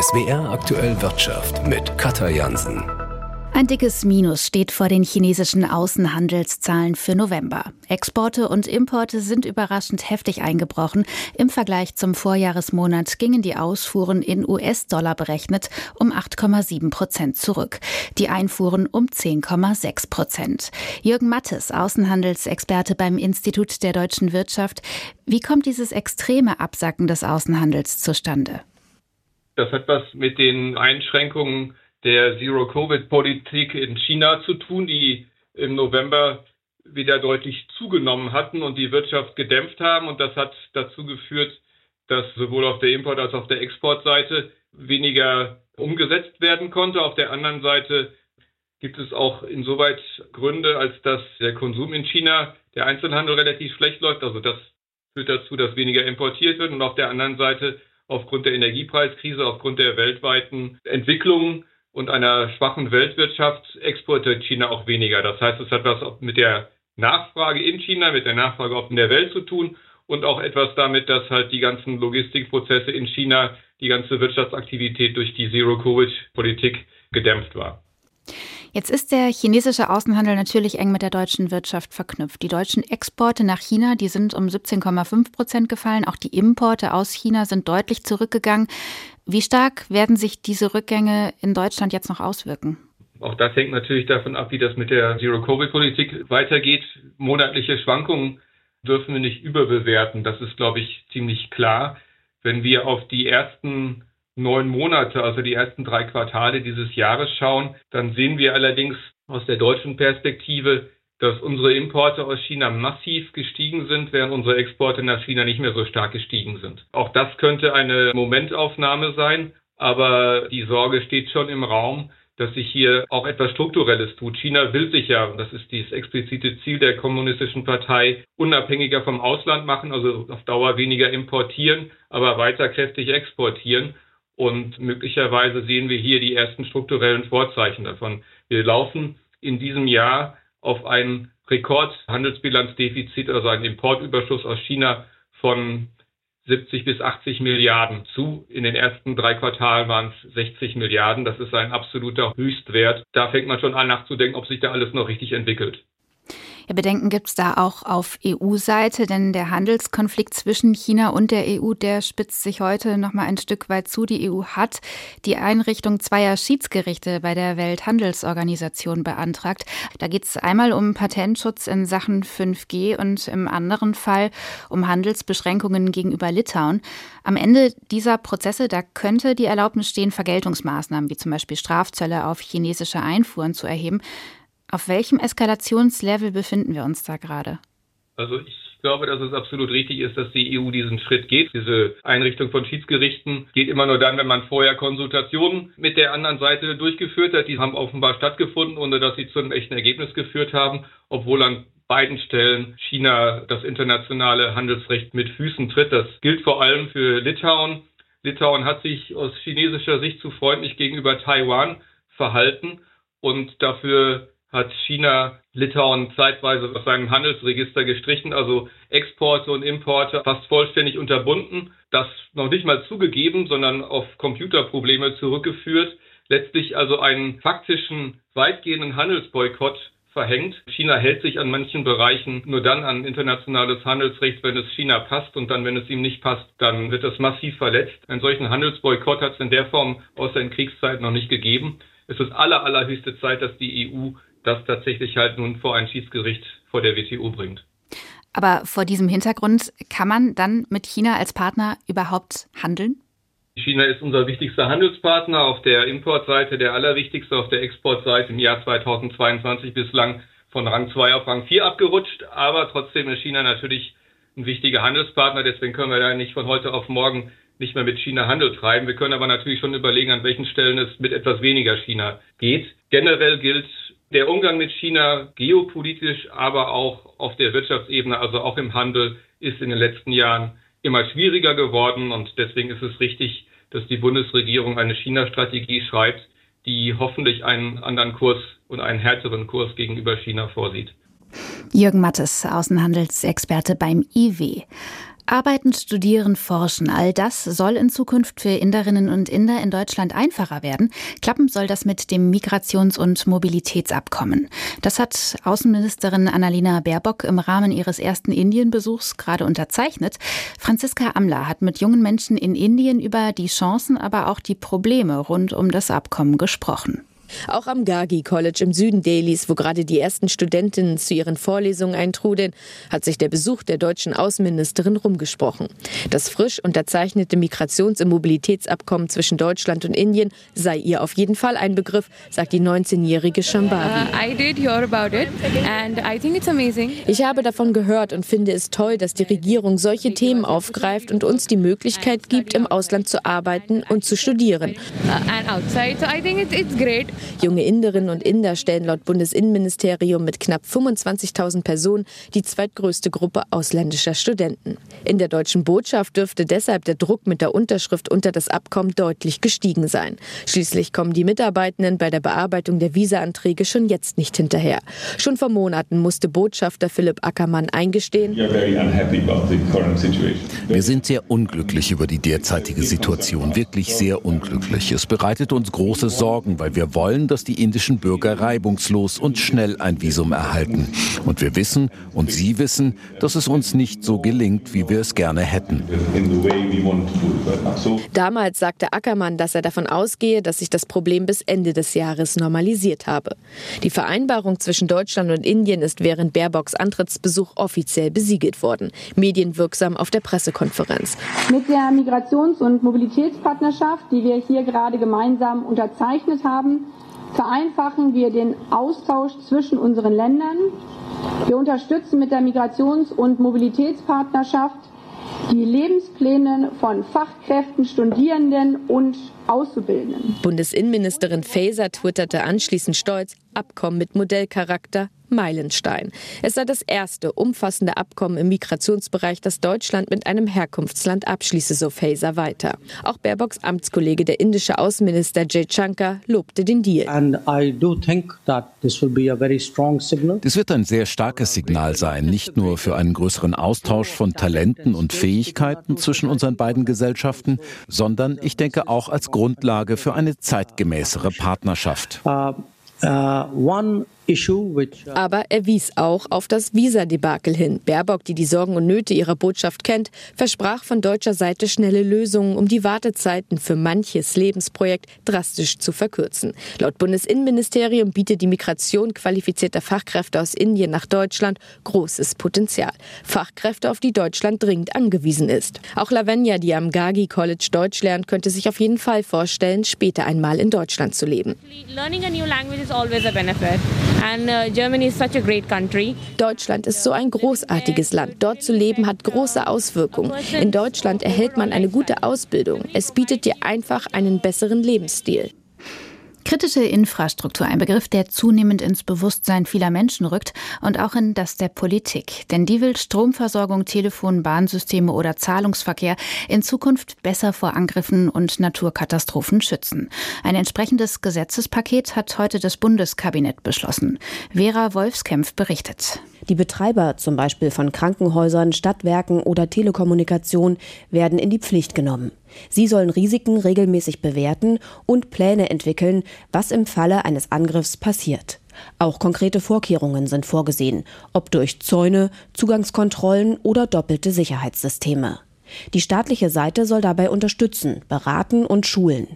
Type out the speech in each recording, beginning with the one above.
SWR aktuell Wirtschaft mit Katja Jansen. Ein dickes Minus steht vor den chinesischen Außenhandelszahlen für November. Exporte und Importe sind überraschend heftig eingebrochen. Im Vergleich zum Vorjahresmonat gingen die Ausfuhren in US-Dollar berechnet um 8,7 Prozent zurück, die Einfuhren um 10,6 Prozent. Jürgen Mattes, Außenhandelsexperte beim Institut der deutschen Wirtschaft. Wie kommt dieses extreme Absacken des Außenhandels zustande? Das hat was mit den Einschränkungen der Zero-Covid-Politik in China zu tun, die im November wieder deutlich zugenommen hatten und die Wirtschaft gedämpft haben. Und das hat dazu geführt, dass sowohl auf der Import- als auch auf der Exportseite weniger umgesetzt werden konnte. Auf der anderen Seite gibt es auch insoweit Gründe, als dass der Konsum in China, der Einzelhandel relativ schlecht läuft. Also das führt dazu, dass weniger importiert wird. Und auf der anderen Seite aufgrund der Energiepreiskrise, aufgrund der weltweiten Entwicklung und einer schwachen Weltwirtschaft exportiert China auch weniger. Das heißt, es hat was mit der Nachfrage in China, mit der Nachfrage auf der Welt zu tun und auch etwas damit, dass halt die ganzen Logistikprozesse in China, die ganze Wirtschaftsaktivität durch die Zero-Covid-Politik gedämpft war. Jetzt ist der chinesische Außenhandel natürlich eng mit der deutschen Wirtschaft verknüpft. Die deutschen Exporte nach China, die sind um 17,5 Prozent gefallen. Auch die Importe aus China sind deutlich zurückgegangen. Wie stark werden sich diese Rückgänge in Deutschland jetzt noch auswirken? Auch das hängt natürlich davon ab, wie das mit der Zero-Covid-Politik weitergeht. Monatliche Schwankungen dürfen wir nicht überbewerten. Das ist, glaube ich, ziemlich klar. Wenn wir auf die ersten neun Monate, also die ersten drei Quartale dieses Jahres schauen, dann sehen wir allerdings aus der deutschen Perspektive, dass unsere Importe aus China massiv gestiegen sind, während unsere Exporte nach China nicht mehr so stark gestiegen sind. Auch das könnte eine Momentaufnahme sein, aber die Sorge steht schon im Raum, dass sich hier auch etwas Strukturelles tut. China will sich ja, das ist dieses explizite Ziel der kommunistischen Partei, unabhängiger vom Ausland machen, also auf Dauer weniger importieren, aber weiter kräftig exportieren. Und möglicherweise sehen wir hier die ersten strukturellen Vorzeichen davon. Wir laufen in diesem Jahr auf ein Rekordhandelsbilanzdefizit, also einen Importüberschuss aus China von 70 bis 80 Milliarden zu. In den ersten drei Quartalen waren es 60 Milliarden. Das ist ein absoluter Höchstwert. Da fängt man schon an nachzudenken, ob sich da alles noch richtig entwickelt. Ja, Bedenken gibt es da auch auf EU-Seite, denn der Handelskonflikt zwischen China und der EU, der spitzt sich heute noch mal ein Stück weit zu. Die EU hat die Einrichtung zweier Schiedsgerichte bei der Welthandelsorganisation beantragt. Da geht es einmal um Patentschutz in Sachen 5G und im anderen Fall um Handelsbeschränkungen gegenüber Litauen. Am Ende dieser Prozesse, da könnte die Erlaubnis stehen, Vergeltungsmaßnahmen wie zum Beispiel Strafzölle auf chinesische Einfuhren zu erheben. Auf welchem Eskalationslevel befinden wir uns da gerade? Also ich glaube, dass es absolut richtig ist, dass die EU diesen Schritt geht. Diese Einrichtung von Schiedsgerichten geht immer nur dann, wenn man vorher Konsultationen mit der anderen Seite durchgeführt hat. Die haben offenbar stattgefunden, ohne dass sie zu einem echten Ergebnis geführt haben, obwohl an beiden Stellen China das internationale Handelsrecht mit Füßen tritt. Das gilt vor allem für Litauen. Litauen hat sich aus chinesischer Sicht zu freundlich gegenüber Taiwan verhalten und dafür hat China Litauen zeitweise aus seinem Handelsregister gestrichen, also Exporte und Importe fast vollständig unterbunden. Das noch nicht mal zugegeben, sondern auf Computerprobleme zurückgeführt. Letztlich also einen faktischen, weitgehenden Handelsboykott verhängt. China hält sich an manchen Bereichen nur dann an internationales Handelsrecht, wenn es China passt und dann, wenn es ihm nicht passt, dann wird es massiv verletzt. Einen solchen Handelsboykott hat es in der Form außer in Kriegszeiten noch nicht gegeben. Es ist aller, allerhöchste Zeit, dass die EU das tatsächlich halt nun vor ein Schiedsgericht vor der WTO bringt. Aber vor diesem Hintergrund kann man dann mit China als Partner überhaupt handeln? China ist unser wichtigster Handelspartner auf der Importseite, der allerwichtigste auf der Exportseite im Jahr 2022 bislang von Rang 2 auf Rang 4 abgerutscht. Aber trotzdem ist China natürlich ein wichtiger Handelspartner. Deswegen können wir da nicht von heute auf morgen nicht mehr mit China Handel treiben. Wir können aber natürlich schon überlegen, an welchen Stellen es mit etwas weniger China geht. Generell gilt der Umgang mit China geopolitisch, aber auch auf der Wirtschaftsebene, also auch im Handel, ist in den letzten Jahren immer schwieriger geworden. Und deswegen ist es richtig, dass die Bundesregierung eine China-Strategie schreibt, die hoffentlich einen anderen Kurs und einen härteren Kurs gegenüber China vorsieht. Jürgen Mattes, Außenhandelsexperte beim IW. Arbeiten, studieren, forschen, all das soll in Zukunft für Inderinnen und Inder in Deutschland einfacher werden. Klappen soll das mit dem Migrations- und Mobilitätsabkommen. Das hat Außenministerin Annalena Baerbock im Rahmen ihres ersten Indienbesuchs gerade unterzeichnet. Franziska Amler hat mit jungen Menschen in Indien über die Chancen, aber auch die Probleme rund um das Abkommen gesprochen. Auch am Gagi College im Süden Delhis, wo gerade die ersten Studentinnen zu ihren Vorlesungen eintrudeln, hat sich der Besuch der deutschen Außenministerin rumgesprochen. Das frisch unterzeichnete Migrations- und Mobilitätsabkommen zwischen Deutschland und Indien sei ihr auf jeden Fall ein Begriff, sagt die 19-jährige Shambavi. Uh, ich habe davon gehört und finde es toll, dass die Regierung solche Themen aufgreift und uns die Möglichkeit gibt, im Ausland zu arbeiten und zu studieren. Junge Inderinnen und Inder stellen laut Bundesinnenministerium mit knapp 25.000 Personen die zweitgrößte Gruppe ausländischer Studenten. In der deutschen Botschaft dürfte deshalb der Druck mit der Unterschrift unter das Abkommen deutlich gestiegen sein. Schließlich kommen die Mitarbeitenden bei der Bearbeitung der Visaanträge schon jetzt nicht hinterher. Schon vor Monaten musste Botschafter Philipp Ackermann eingestehen. Wir sind sehr unglücklich über die derzeitige Situation, wirklich sehr unglücklich. Es bereitet uns große Sorgen, weil wir wollen, wollen, dass die indischen Bürger reibungslos und schnell ein Visum erhalten. Und wir wissen, und Sie wissen, dass es uns nicht so gelingt, wie wir es gerne hätten. Damals sagte Ackermann, dass er davon ausgehe, dass sich das Problem bis Ende des Jahres normalisiert habe. Die Vereinbarung zwischen Deutschland und Indien ist während Baerbocks Antrittsbesuch offiziell besiegelt worden, medienwirksam auf der Pressekonferenz. Mit der Migrations- und Mobilitätspartnerschaft, die wir hier gerade gemeinsam unterzeichnet haben, vereinfachen wir den Austausch zwischen unseren Ländern. Wir unterstützen mit der Migrations- und Mobilitätspartnerschaft die Lebenspläne von Fachkräften, Studierenden und Auszubildenden. Bundesinnenministerin Faeser twitterte anschließend stolz, Abkommen mit Modellcharakter Meilenstein. Es sei das erste umfassende Abkommen im Migrationsbereich, das Deutschland mit einem Herkunftsland abschließe, so Faeser weiter. Auch Baerbocks Amtskollege, der indische Außenminister Jay Shankar, lobte den Deal. Das wird ein sehr starkes Signal sein, nicht nur für einen größeren Austausch von Talenten und Fähigkeiten zwischen unseren beiden Gesellschaften, sondern ich denke auch als Grundlage für eine zeitgemäßere Partnerschaft. Uh, uh, one Aber er wies auch auf das Visa-Debakel hin. Baerbock, die die Sorgen und Nöte ihrer Botschaft kennt, versprach von deutscher Seite schnelle Lösungen, um die Wartezeiten für manches Lebensprojekt drastisch zu verkürzen. Laut Bundesinnenministerium bietet die Migration qualifizierter Fachkräfte aus Indien nach Deutschland großes Potenzial. Fachkräfte, auf die Deutschland dringend angewiesen ist. Auch Lavenja, die am Gagi College Deutsch lernt, könnte sich auf jeden Fall vorstellen, später einmal in Deutschland zu leben. Learning a new language is always a benefit. Uh, Deutschland ist so ein großartiges Land. Dort zu leben hat große Auswirkungen. In Deutschland erhält man eine gute Ausbildung. Es bietet dir einfach einen besseren Lebensstil. Kritische Infrastruktur, ein Begriff, der zunehmend ins Bewusstsein vieler Menschen rückt und auch in das der Politik. Denn die will Stromversorgung, Telefon, Bahnsysteme oder Zahlungsverkehr in Zukunft besser vor Angriffen und Naturkatastrophen schützen. Ein entsprechendes Gesetzespaket hat heute das Bundeskabinett beschlossen. Vera Wolfskämpf berichtet. Die Betreiber, zum Beispiel von Krankenhäusern, Stadtwerken oder Telekommunikation, werden in die Pflicht genommen. Sie sollen Risiken regelmäßig bewerten und Pläne entwickeln, was im Falle eines Angriffs passiert. Auch konkrete Vorkehrungen sind vorgesehen, ob durch Zäune, Zugangskontrollen oder doppelte Sicherheitssysteme. Die staatliche Seite soll dabei unterstützen, beraten und schulen.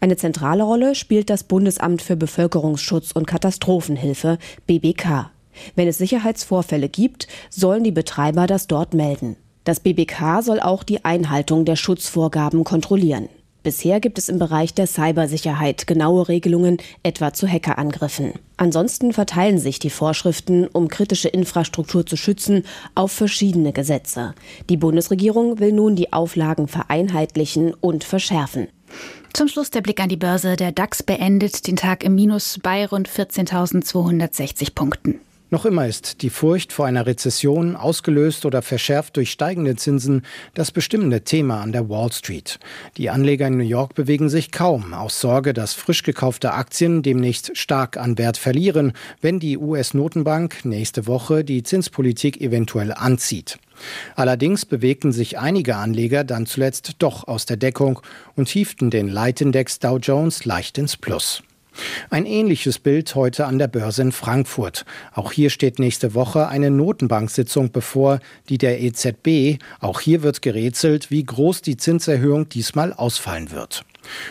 Eine zentrale Rolle spielt das Bundesamt für Bevölkerungsschutz und Katastrophenhilfe BBK. Wenn es Sicherheitsvorfälle gibt, sollen die Betreiber das dort melden. Das BBK soll auch die Einhaltung der Schutzvorgaben kontrollieren. Bisher gibt es im Bereich der Cybersicherheit genaue Regelungen, etwa zu Hackerangriffen. Ansonsten verteilen sich die Vorschriften, um kritische Infrastruktur zu schützen, auf verschiedene Gesetze. Die Bundesregierung will nun die Auflagen vereinheitlichen und verschärfen. Zum Schluss der Blick an die Börse. Der DAX beendet den Tag im Minus bei rund 14.260 Punkten. Noch immer ist die Furcht vor einer Rezession, ausgelöst oder verschärft durch steigende Zinsen, das bestimmende Thema an der Wall Street. Die Anleger in New York bewegen sich kaum aus Sorge, dass frisch gekaufte Aktien demnächst stark an Wert verlieren, wenn die US-Notenbank nächste Woche die Zinspolitik eventuell anzieht. Allerdings bewegten sich einige Anleger dann zuletzt doch aus der Deckung und hieften den Leitindex Dow Jones leicht ins Plus. Ein ähnliches Bild heute an der Börse in Frankfurt. Auch hier steht nächste Woche eine Notenbanksitzung bevor, die der EZB. Auch hier wird gerätselt, wie groß die Zinserhöhung diesmal ausfallen wird.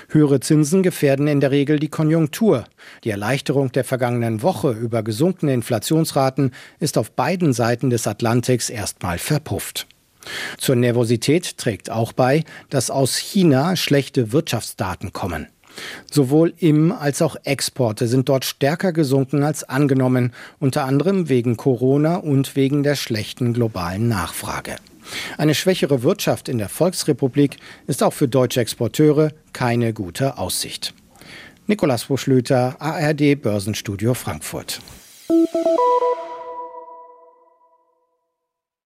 Höhere Zinsen gefährden in der Regel die Konjunktur. Die Erleichterung der vergangenen Woche über gesunkene Inflationsraten ist auf beiden Seiten des Atlantiks erstmal verpufft. Zur Nervosität trägt auch bei, dass aus China schlechte Wirtschaftsdaten kommen. Sowohl Im- als auch Exporte sind dort stärker gesunken als angenommen, unter anderem wegen Corona und wegen der schlechten globalen Nachfrage. Eine schwächere Wirtschaft in der Volksrepublik ist auch für deutsche Exporteure keine gute Aussicht. Nikolaus Buschlöter, ARD Börsenstudio Frankfurt.